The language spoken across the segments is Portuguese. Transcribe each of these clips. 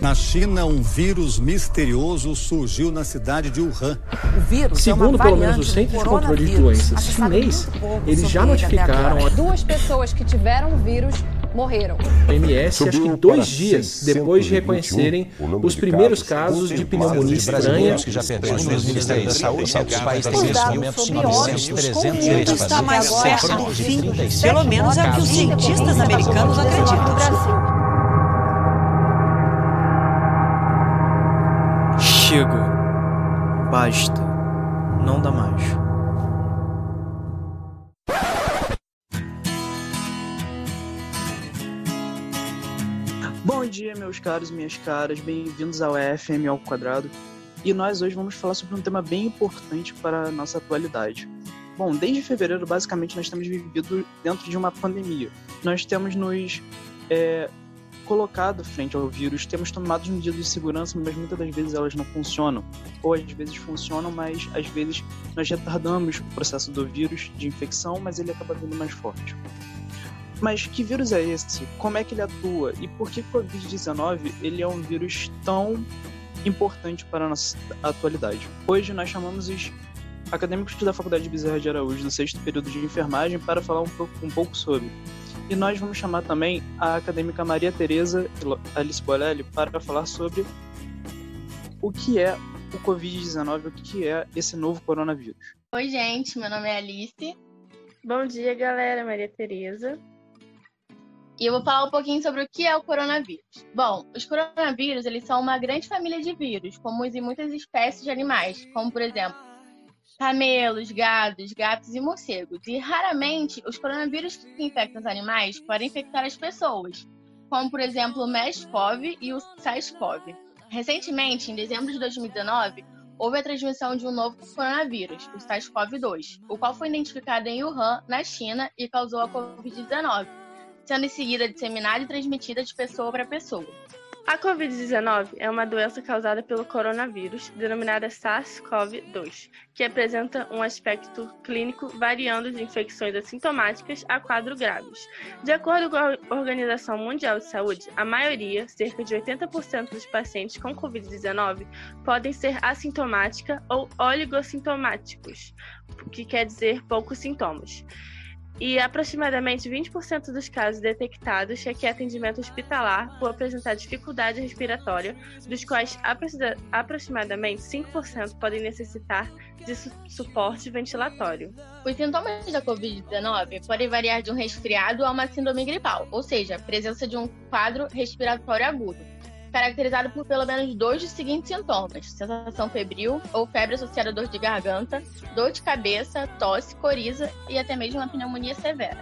Na China, um vírus misterioso surgiu na cidade de Wuhan. O vírus Segundo é pelo menos o Centro de Controle de Doenças chinês, eles já notificaram a Duas pessoas que tiveram o vírus morreram. OMS acho que dois dias depois de reconhecerem os primeiros casos de pneumonia estranha. que já perderam os Ministérios da Saúde, nesse momento sobre 900, óbitos 300 com vírus está mais perto do fim. 37 Pelo menos é o que os cientistas americanos acreditam. Chega. Basta. Não dá mais. Bom dia, meus caros e minhas caras, bem-vindos ao EFM ao quadrado. E nós hoje vamos falar sobre um tema bem importante para a nossa atualidade. Bom, desde fevereiro, basicamente, nós temos vivido dentro de uma pandemia. Nós temos nos é, colocado frente ao vírus, temos tomado medidas de segurança, mas muitas das vezes elas não funcionam. Ou às vezes funcionam, mas às vezes nós retardamos o processo do vírus de infecção, mas ele acaba vindo mais forte. Mas que vírus é esse? Como é que ele atua? E por que o Covid-19 ele é um vírus tão importante para a nossa atualidade? Hoje nós chamamos os acadêmicos da Faculdade de Bezerra de Araújo do sexto período de enfermagem para falar um pouco, um pouco sobre. E nós vamos chamar também a acadêmica Maria Tereza Alice Bolelli para falar sobre o que é o Covid-19, o que é esse novo coronavírus. Oi, gente, meu nome é Alice. Bom dia, galera. Maria Tereza. E eu vou falar um pouquinho sobre o que é o coronavírus. Bom, os coronavírus, eles são uma grande família de vírus, comuns em muitas espécies de animais, como por exemplo, camelos, gados, gatos e morcegos. E raramente os coronavírus que infectam os animais podem infectar as pessoas, como por exemplo o MERS-CoV e o SARS-CoV. Recentemente, em dezembro de 2019, houve a transmissão de um novo coronavírus, o SARS-CoV-2, o qual foi identificado em Wuhan, na China, e causou a Covid-19, sendo em seguida disseminada e transmitida de pessoa para pessoa. A Covid-19 é uma doença causada pelo coronavírus, denominada SARS-CoV-2, que apresenta um aspecto clínico variando de infecções assintomáticas a quadros graves. De acordo com a Organização Mundial de Saúde, a maioria, cerca de 80% dos pacientes com Covid-19, podem ser assintomática ou oligossintomáticos, que quer dizer poucos sintomas e aproximadamente 20% dos casos detectados requer atendimento hospitalar por apresentar dificuldade respiratória, dos quais aproximadamente 5% podem necessitar de su suporte ventilatório. Os sintomas da Covid-19 podem variar de um resfriado a uma síndrome gripal, ou seja, presença de um quadro respiratório agudo caracterizado por pelo menos dois dos seguintes sintomas: sensação febril ou febre associada a dor de garganta, dor de cabeça, tosse, coriza e até mesmo uma pneumonia severa.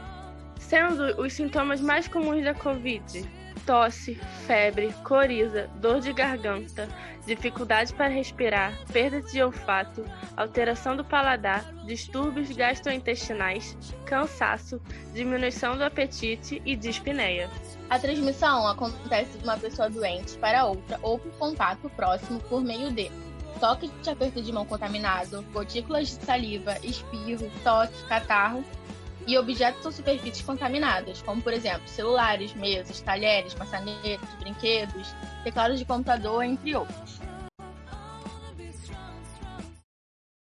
Sendo os sintomas mais comuns da Covid tosse, febre, coriza, dor de garganta, dificuldade para respirar, perda de olfato, alteração do paladar, distúrbios gastrointestinais, cansaço, diminuição do apetite e dispneia. A transmissão acontece de uma pessoa doente para outra ou por contato próximo por meio de toque de aperto de mão contaminado, gotículas de saliva, espirro, tosse, catarro e objetos ou superfícies contaminadas, como por exemplo celulares, mesas, talheres, maçanetas, brinquedos, teclados de computador, entre outros.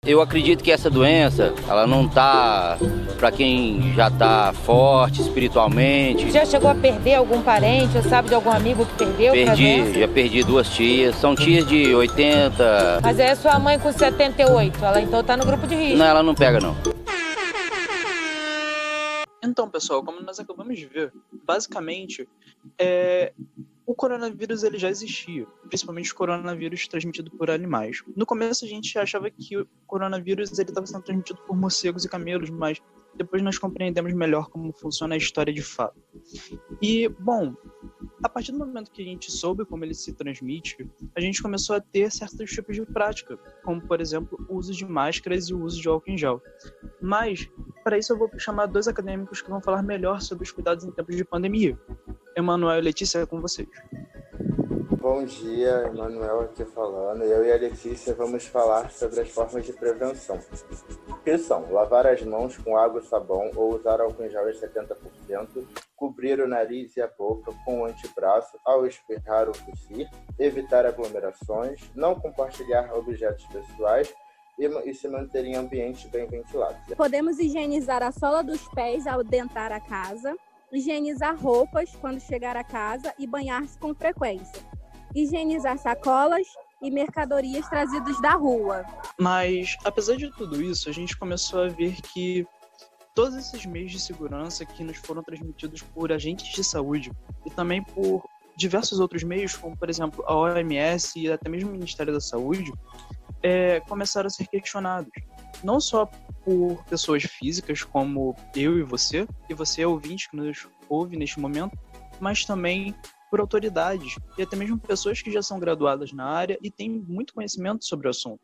Eu acredito que essa doença, ela não tá para quem já tá forte espiritualmente. Já chegou a perder algum parente ou sabe de algum amigo que perdeu? Perdi, já perdi duas tias. São tias de 80. Mas é sua mãe com 78, ela então tá no grupo de risco. Não, ela não pega não. Então, pessoal, como nós acabamos de ver, basicamente, é, o coronavírus ele já existia, principalmente o coronavírus transmitido por animais. No começo a gente achava que o coronavírus estava sendo transmitido por morcegos e camelos, mas depois nós compreendemos melhor como funciona a história de fato. E, bom, a partir do momento que a gente soube como ele se transmite, a gente começou a ter certos tipos de prática, como, por exemplo, o uso de máscaras e o uso de álcool em gel. Mas, para isso, eu vou chamar dois acadêmicos que vão falar melhor sobre os cuidados em tempos de pandemia. Emanuel e Letícia, é com vocês. bom dia, Emanuel aqui falando. Eu e a Letícia vamos falar sobre as formas de prevenção. Que são lavar as mãos com água e sabão ou usar álcool em gel em 70%, cobrir o nariz e a boca com o antebraço ao espirrar ou tossir, evitar aglomerações, não compartilhar objetos pessoais e, se manter em ambientes bem ventilados. Podemos higienizar a sola dos pés ao dentar a casa, higienizar roupas quando chegar a casa e banhar-se com frequência, higienizar sacolas e mercadorias trazidas da rua. Mas, apesar de tudo isso, a gente começou a ver que todos esses meios de segurança que nos foram transmitidos por agentes de saúde e também por diversos outros meios, como por exemplo a OMS e até mesmo o Ministério da Saúde, é, começaram a ser questionados. Não só por pessoas físicas como eu e você, e você é ouvinte que nos ouve neste momento, mas também por autoridades e até mesmo pessoas que já são graduadas na área e têm muito conhecimento sobre o assunto.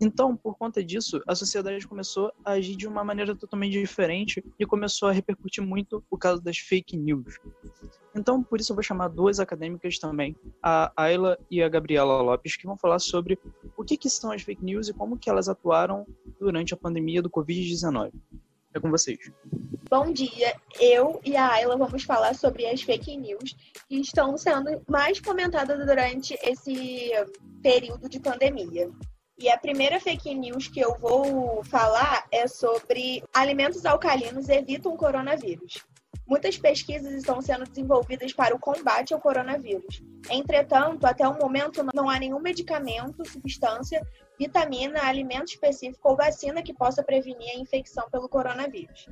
Então, por conta disso, a sociedade começou a agir de uma maneira totalmente diferente e começou a repercutir muito o caso das fake news. Então, por isso eu vou chamar duas acadêmicas também, a Ayla e a Gabriela Lopes, que vão falar sobre o que, que são as fake news e como que elas atuaram durante a pandemia do Covid-19. É com vocês. Bom dia, eu e a Ayla vamos falar sobre as fake news que estão sendo mais comentadas durante esse período de pandemia. E a primeira fake news que eu vou falar é sobre alimentos alcalinos evitam o coronavírus. Muitas pesquisas estão sendo desenvolvidas para o combate ao coronavírus. Entretanto, até o momento não há nenhum medicamento, substância, vitamina, alimento específico ou vacina que possa prevenir a infecção pelo coronavírus.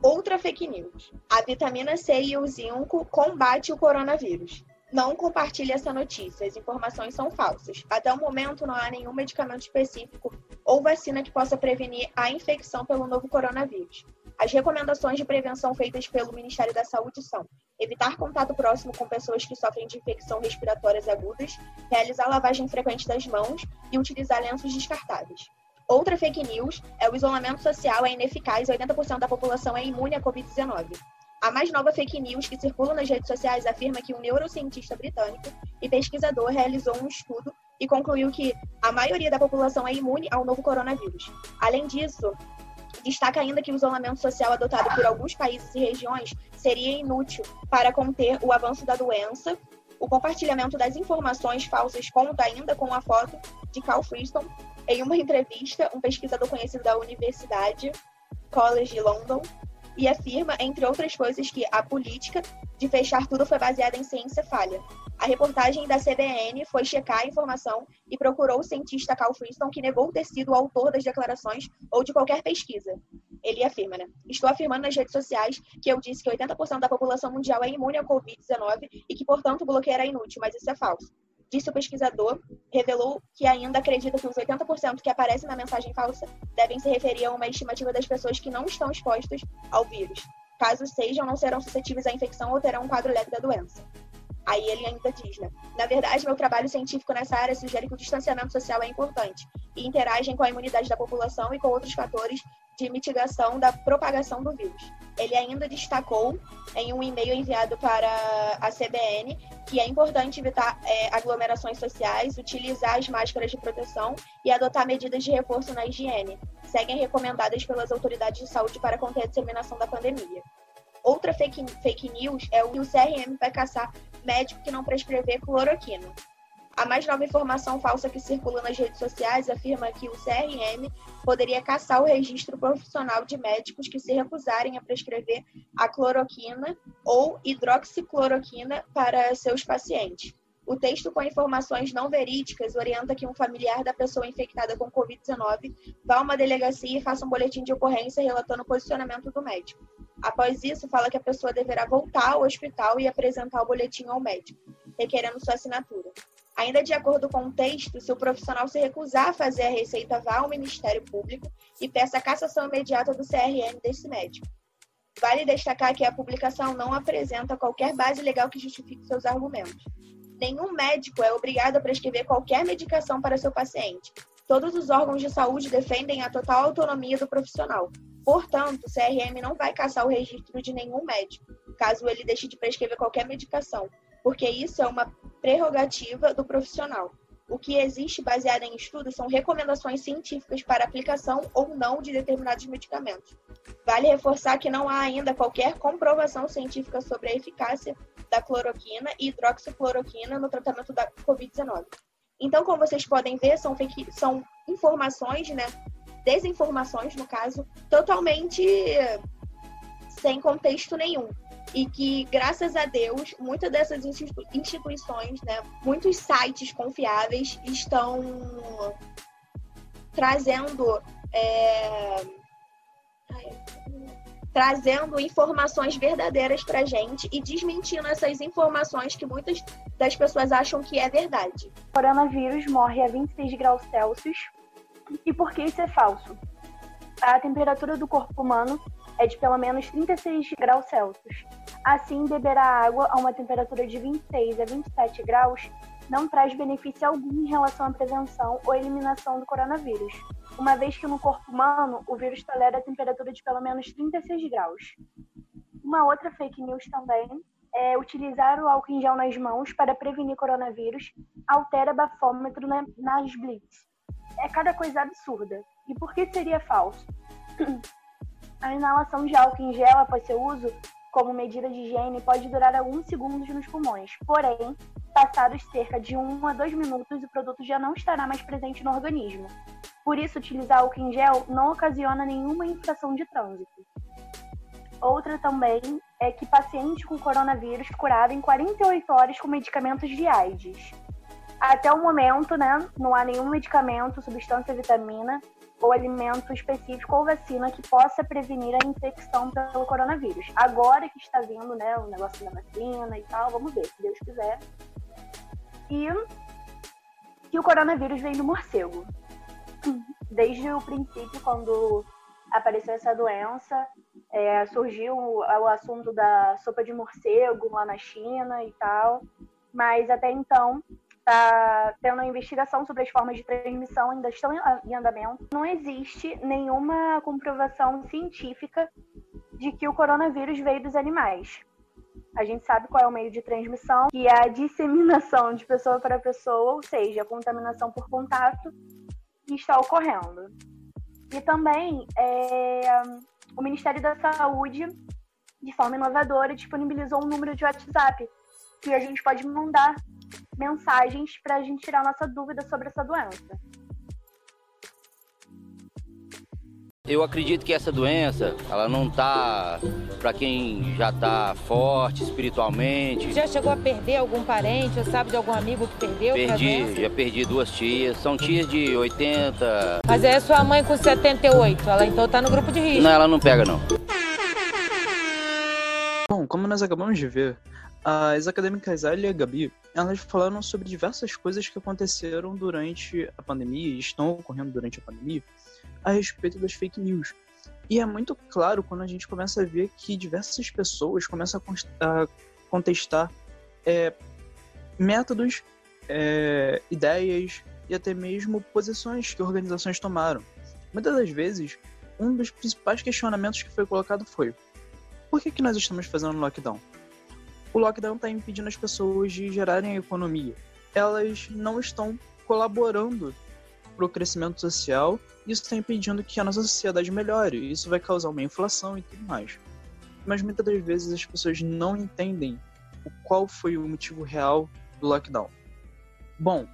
Outra fake news. A vitamina C e o zinco combate o coronavírus. Não compartilhe essa notícia, as informações são falsas. Até o momento, não há nenhum medicamento específico ou vacina que possa prevenir a infecção pelo novo coronavírus. As recomendações de prevenção feitas pelo Ministério da Saúde são evitar contato próximo com pessoas que sofrem de infecção respiratórias agudas, realizar lavagem frequente das mãos e utilizar lenços descartáveis. Outra fake news é o isolamento social é ineficaz e 80% da população é imune à Covid-19. A mais nova fake news que circula nas redes sociais afirma que um neurocientista britânico e pesquisador realizou um estudo e concluiu que a maioria da população é imune ao novo coronavírus. Além disso, destaca ainda que o isolamento social adotado por alguns países e regiões seria inútil para conter o avanço da doença. O compartilhamento das informações falsas conta ainda com a foto de Carl Friston em uma entrevista, um pesquisador conhecido da Universidade College London e afirma, entre outras coisas, que a política de fechar tudo foi baseada em ciência falha. A reportagem da CBN foi checar a informação e procurou o cientista Carl Friston, que negou ter sido o autor das declarações ou de qualquer pesquisa. Ele afirma, né? Estou afirmando nas redes sociais que eu disse que 80% da população mundial é imune ao Covid-19 e que, portanto, o bloqueio era inútil, mas isso é falso disse o pesquisador, revelou que ainda acredita que os 80% que aparecem na mensagem falsa devem se referir a uma estimativa das pessoas que não estão expostas ao vírus. Caso sejam, não serão suscetíveis à infecção ou terão um quadro leve da doença. Aí ele ainda diz, né? Na verdade, meu trabalho científico nessa área sugere que o distanciamento social é importante e interagem com a imunidade da população e com outros fatores de mitigação da propagação do vírus. Ele ainda destacou em um e-mail enviado para a CBN que é importante evitar é, aglomerações sociais, utilizar as máscaras de proteção e adotar medidas de reforço na higiene. Seguem recomendadas pelas autoridades de saúde para conter a disseminação da pandemia. Outra fake, fake news é o que o CRM vai caçar médico que não prescrever cloroquina. A mais nova informação falsa que circula nas redes sociais afirma que o CRM poderia caçar o registro profissional de médicos que se recusarem a prescrever a cloroquina ou hidroxicloroquina para seus pacientes. O texto com informações não verídicas orienta que um familiar da pessoa infectada com Covid-19 vá a uma delegacia e faça um boletim de ocorrência relatando o posicionamento do médico. Após isso, fala que a pessoa deverá voltar ao hospital e apresentar o boletim ao médico, requerendo sua assinatura. Ainda de acordo com o texto, se o profissional se recusar a fazer a receita, vá ao Ministério Público e peça a cassação imediata do CRM desse médico. Vale destacar que a publicação não apresenta qualquer base legal que justifique seus argumentos. Nenhum médico é obrigado a prescrever qualquer medicação para seu paciente. Todos os órgãos de saúde defendem a total autonomia do profissional. Portanto, o CRM não vai caçar o registro de nenhum médico, caso ele deixe de prescrever qualquer medicação, porque isso é uma prerrogativa do profissional. O que existe baseado em estudos são recomendações científicas para aplicação ou não de determinados medicamentos. Vale reforçar que não há ainda qualquer comprovação científica sobre a eficácia da cloroquina e hidroxicloroquina no tratamento da Covid-19. Então, como vocês podem ver, são, fake, são informações, né, desinformações, no caso, totalmente sem contexto nenhum e que, graças a Deus, muitas dessas instituições, né, muitos sites confiáveis estão trazendo é... trazendo informações verdadeiras para gente e desmentindo essas informações que muitas das pessoas acham que é verdade. O coronavírus morre a 26 graus Celsius. E por que isso é falso? A temperatura do corpo humano é de pelo menos 36 graus Celsius. Assim, beber a água a uma temperatura de 26 a 27 graus não traz benefício algum em relação à prevenção ou eliminação do coronavírus, uma vez que no corpo humano o vírus tolera a temperatura de pelo menos 36 graus. Uma outra fake news também é utilizar o álcool em gel nas mãos para prevenir coronavírus altera bafômetro nas blitz. É cada coisa absurda. E por que seria falso? A inalação de álcool em gel após seu uso, como medida de higiene, pode durar alguns segundos nos pulmões. Porém, passados cerca de 1 a 2 minutos, o produto já não estará mais presente no organismo. Por isso, utilizar álcool em gel não ocasiona nenhuma infração de trânsito. Outra também é que paciente com coronavírus curado em 48 horas com medicamentos de AIDS. Até o momento, né, não há nenhum medicamento, substância, vitamina ou alimento específico ou vacina que possa prevenir a infecção pelo coronavírus. Agora que está vindo, né, o negócio da vacina e tal, vamos ver, se Deus quiser. E que o coronavírus vem do morcego. Desde o princípio, quando apareceu essa doença, é, surgiu o, o assunto da sopa de morcego lá na China e tal, mas até então está tendo uma investigação sobre as formas de transmissão, ainda estão em andamento. Não existe nenhuma comprovação científica de que o coronavírus veio dos animais. A gente sabe qual é o meio de transmissão, que é a disseminação de pessoa para pessoa, ou seja, a contaminação por contato, que está ocorrendo. E também é, o Ministério da Saúde, de forma inovadora, disponibilizou um número de WhatsApp que a gente pode mandar mensagens para a gente tirar nossa dúvida sobre essa doença. Eu acredito que essa doença, ela não tá para quem já tá forte espiritualmente. Já chegou a perder algum parente, ou sabe de algum amigo que perdeu? Perdi, já perdi duas tias. São tias de 80. Mas é sua mãe com 78, ela então tá no grupo de risco. Não, ela não pega não. Bom, como nós acabamos de ver, as acadêmicas Alia e a Gabi, elas falaram sobre diversas coisas que aconteceram durante a pandemia e estão ocorrendo durante a pandemia a respeito das fake news. E é muito claro quando a gente começa a ver que diversas pessoas começam a contestar é, métodos, é, ideias e até mesmo posições que organizações tomaram. Muitas das vezes, um dos principais questionamentos que foi colocado foi: por que, que nós estamos fazendo lockdown? o lockdown está impedindo as pessoas de gerarem economia. Elas não estão colaborando para o crescimento social. Isso está impedindo que a nossa sociedade melhore. Isso vai causar uma inflação e tudo mais. Mas muitas das vezes as pessoas não entendem o qual foi o motivo real do lockdown. Bom,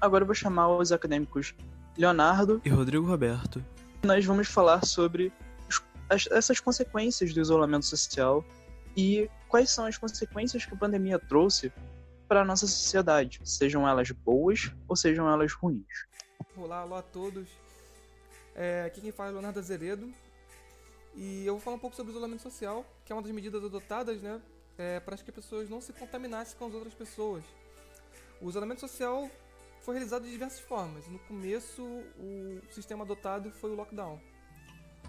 agora eu vou chamar os acadêmicos Leonardo e Rodrigo Roberto. Nós vamos falar sobre essas consequências do isolamento social e quais são as consequências que a pandemia trouxe para a nossa sociedade, sejam elas boas ou sejam elas ruins. Olá, olá a todos. É, aqui quem fala é Leonardo Azeredo e eu vou falar um pouco sobre o isolamento social, que é uma das medidas adotadas né, é, para que as pessoas não se contaminassem com as outras pessoas. O isolamento social foi realizado de diversas formas. No começo, o sistema adotado foi o lockdown.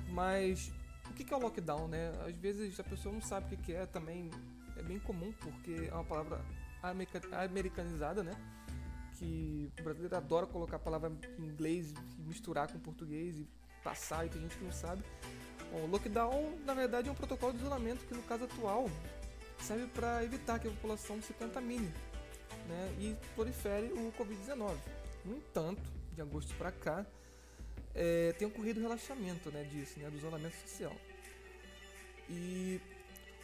Mas o que é o lockdown, né? Às vezes a pessoa não sabe o que é também. É bem comum porque é uma palavra americanizada, né? Que o brasileiro adora colocar a palavra em inglês e misturar com português e passar e tem gente que não sabe. Bom, o lockdown, na verdade, é um protocolo de isolamento que, no caso atual, serve para evitar que a população se contamine né, e prolifere o Covid-19. No entanto, de agosto para cá, é, tem ocorrido o relaxamento né, disso, né, do isolamento social. E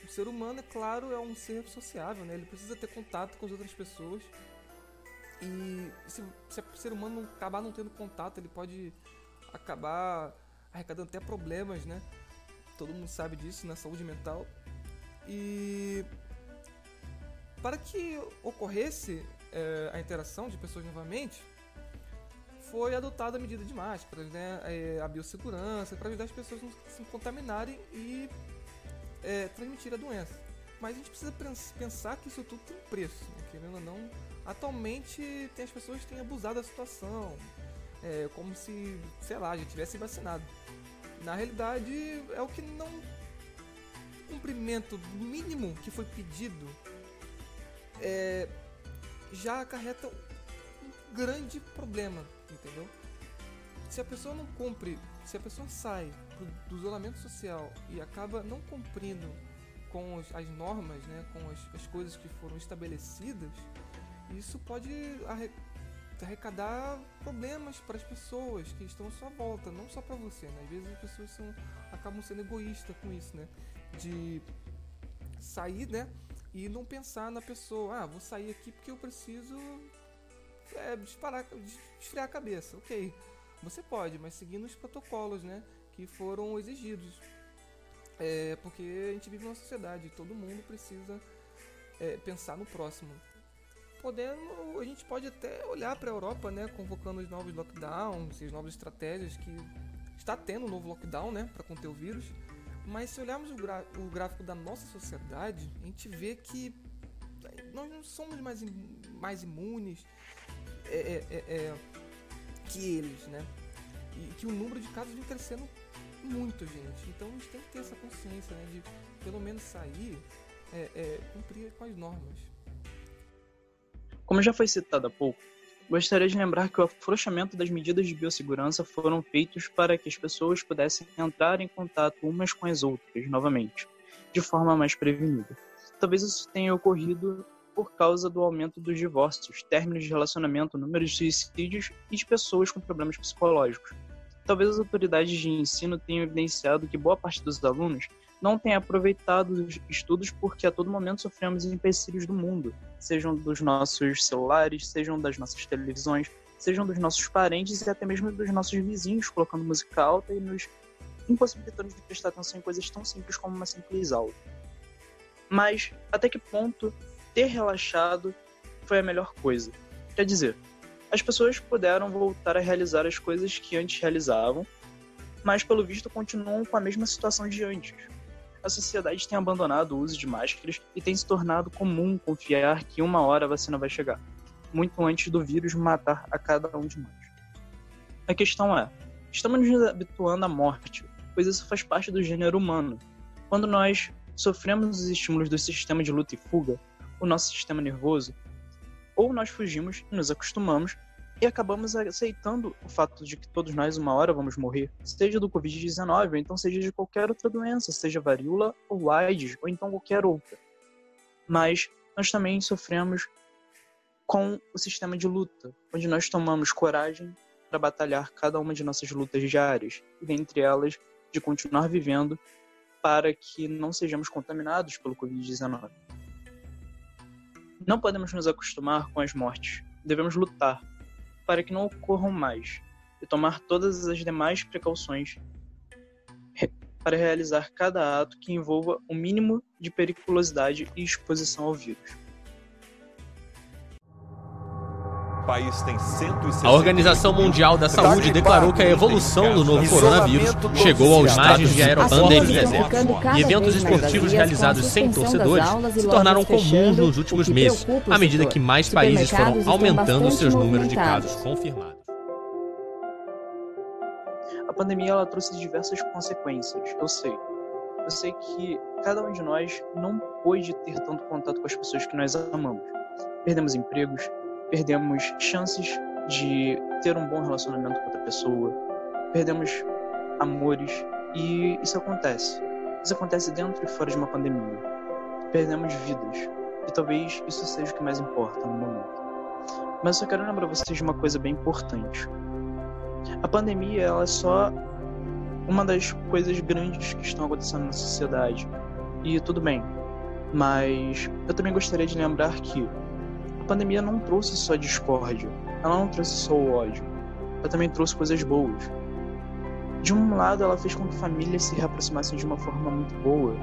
o ser humano, é claro, é um ser sociável, né? ele precisa ter contato com as outras pessoas. E se, se o ser humano não, acabar não tendo contato, ele pode acabar arrecadando até problemas, né? Todo mundo sabe disso na saúde mental. E para que ocorresse é, a interação de pessoas novamente, foi adotada a medida de máscaras, né? É, a biossegurança, para ajudar as pessoas a não se contaminarem e é, transmitir a doença. Mas a gente precisa pensar que isso tudo tem preço, né? querendo ou não. Atualmente tem as pessoas têm abusado da situação, é, como se, sei lá, já tivessem vacinado. Na realidade, é o que não. Cumprimento mínimo que foi pedido é, já acarreta um grande problema, entendeu? Se a pessoa não cumpre, se a pessoa sai do, do isolamento social e acaba não cumprindo com as normas, né, com as, as, coisas que foram estabelecidas, isso pode arrecadar problemas para as pessoas que estão à sua volta, não só para você. Né? Às vezes as pessoas são, acabam sendo egoístas com isso, né? De sair, né? E não pensar na pessoa, ah, vou sair aqui porque eu preciso é, disparar, esfriar a cabeça. Ok, você pode, mas seguindo os protocolos, né? Que foram exigidos. É, porque a gente vive numa sociedade, todo mundo precisa é, pensar no próximo. Podendo, a gente pode até olhar para a Europa, né, convocando os novos lockdowns, as novas estratégias que está tendo um novo lockdown, né, para conter o vírus. Mas se olharmos o, o, gráfico da nossa sociedade, a gente vê que nós não somos mais, mais imunes é, é, é, é, que eles, né? E que o número de casos vem crescendo muito, gente. Então a gente tem que ter essa consciência, né? De pelo menos sair, é, é, cumprir com as normas. Como já foi citado há pouco, gostaria de lembrar que o afrouxamento das medidas de biossegurança foram feitos para que as pessoas pudessem entrar em contato umas com as outras novamente, de forma mais prevenida. Talvez isso tenha ocorrido por causa do aumento dos divórcios, términos de relacionamento, número de suicídios e de pessoas com problemas psicológicos. Talvez as autoridades de ensino tenham evidenciado que boa parte dos alunos não tem aproveitado os estudos porque a todo momento sofremos empecilhos do mundo, sejam dos nossos celulares, sejam das nossas televisões, sejam dos nossos parentes e até mesmo dos nossos vizinhos colocando música alta e nos impossibilitando de prestar atenção em coisas tão simples como uma simples aula. Mas até que ponto ter relaxado foi a melhor coisa. Quer dizer, as pessoas puderam voltar a realizar as coisas que antes realizavam, mas pelo visto continuam com a mesma situação de antes. A sociedade tem abandonado o uso de máscaras e tem se tornado comum confiar que uma hora a vacina vai chegar, muito antes do vírus matar a cada um de nós. A questão é: estamos nos habituando à morte, pois isso faz parte do gênero humano. Quando nós sofremos os estímulos do sistema de luta e fuga, o nosso sistema nervoso, ou nós fugimos e nos acostumamos e acabamos aceitando o fato de que todos nós uma hora vamos morrer, seja do Covid-19, ou então seja de qualquer outra doença, seja varíola ou AIDS, ou então qualquer outra. Mas nós também sofremos com o sistema de luta, onde nós tomamos coragem para batalhar cada uma de nossas lutas diárias, e dentre elas de continuar vivendo para que não sejamos contaminados pelo Covid-19. Não podemos nos acostumar com as mortes. Devemos lutar para que não ocorram mais e tomar todas as demais precauções para realizar cada ato que envolva o mínimo de periculosidade e exposição ao vírus. País tem 160 A Organização Mundial da Saúde declarou que a evolução do novo coronavírus chegou ao estágio de aeropandemia e eventos esportivos realizados sem torcedores se tornaram comuns nos últimos meses, à medida que mais países foram aumentando seus números de casos confirmados. A pandemia ela trouxe diversas consequências, eu sei. Eu sei que cada um de nós não pôde ter tanto contato com as pessoas que nós amamos. Perdemos empregos, perdemos chances de ter um bom relacionamento com outra pessoa, perdemos amores e isso acontece. Isso acontece dentro e fora de uma pandemia. perdemos vidas. E talvez isso seja o que mais importa no momento. Mas eu só quero lembrar vocês de uma coisa bem importante. A pandemia ela é só uma das coisas grandes que estão acontecendo na sociedade. E tudo bem. Mas eu também gostaria de lembrar que pandemia não trouxe só discórdia, ela não trouxe só o ódio, ela também trouxe coisas boas. De um lado, ela fez com que famílias se reaproximassem de uma forma muito boa,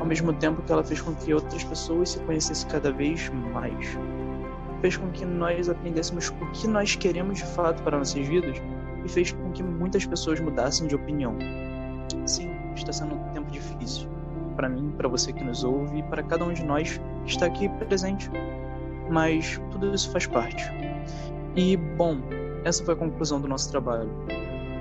ao mesmo tempo que ela fez com que outras pessoas se conhecessem cada vez mais. Fez com que nós aprendêssemos o que nós queremos de fato para nossas vidas e fez com que muitas pessoas mudassem de opinião. Sim, está sendo um tempo difícil para mim, para você que nos ouve e para cada um de nós que está aqui presente. Mas tudo isso faz parte. E, bom, essa foi a conclusão do nosso trabalho.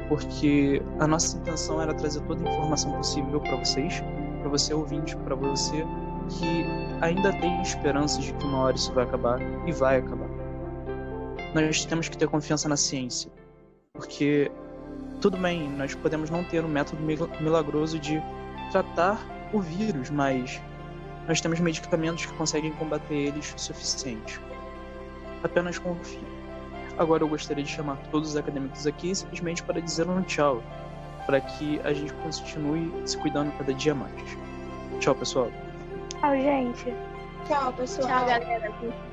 Porque a nossa intenção era trazer toda a informação possível para vocês, para você ouvinte, para você que ainda tem esperanças de que uma hora isso vai acabar e vai acabar. Nós temos que ter confiança na ciência, porque tudo bem, nós podemos não ter um método milagroso de tratar o vírus, mas nós temos medicamentos que conseguem combater eles o suficiente. Apenas confie. Agora eu gostaria de chamar todos os acadêmicos aqui simplesmente para dizer um tchau, para que a gente continue se cuidando cada dia mais. Tchau, pessoal. Tchau, gente. Tchau, pessoal. Tchau, galera.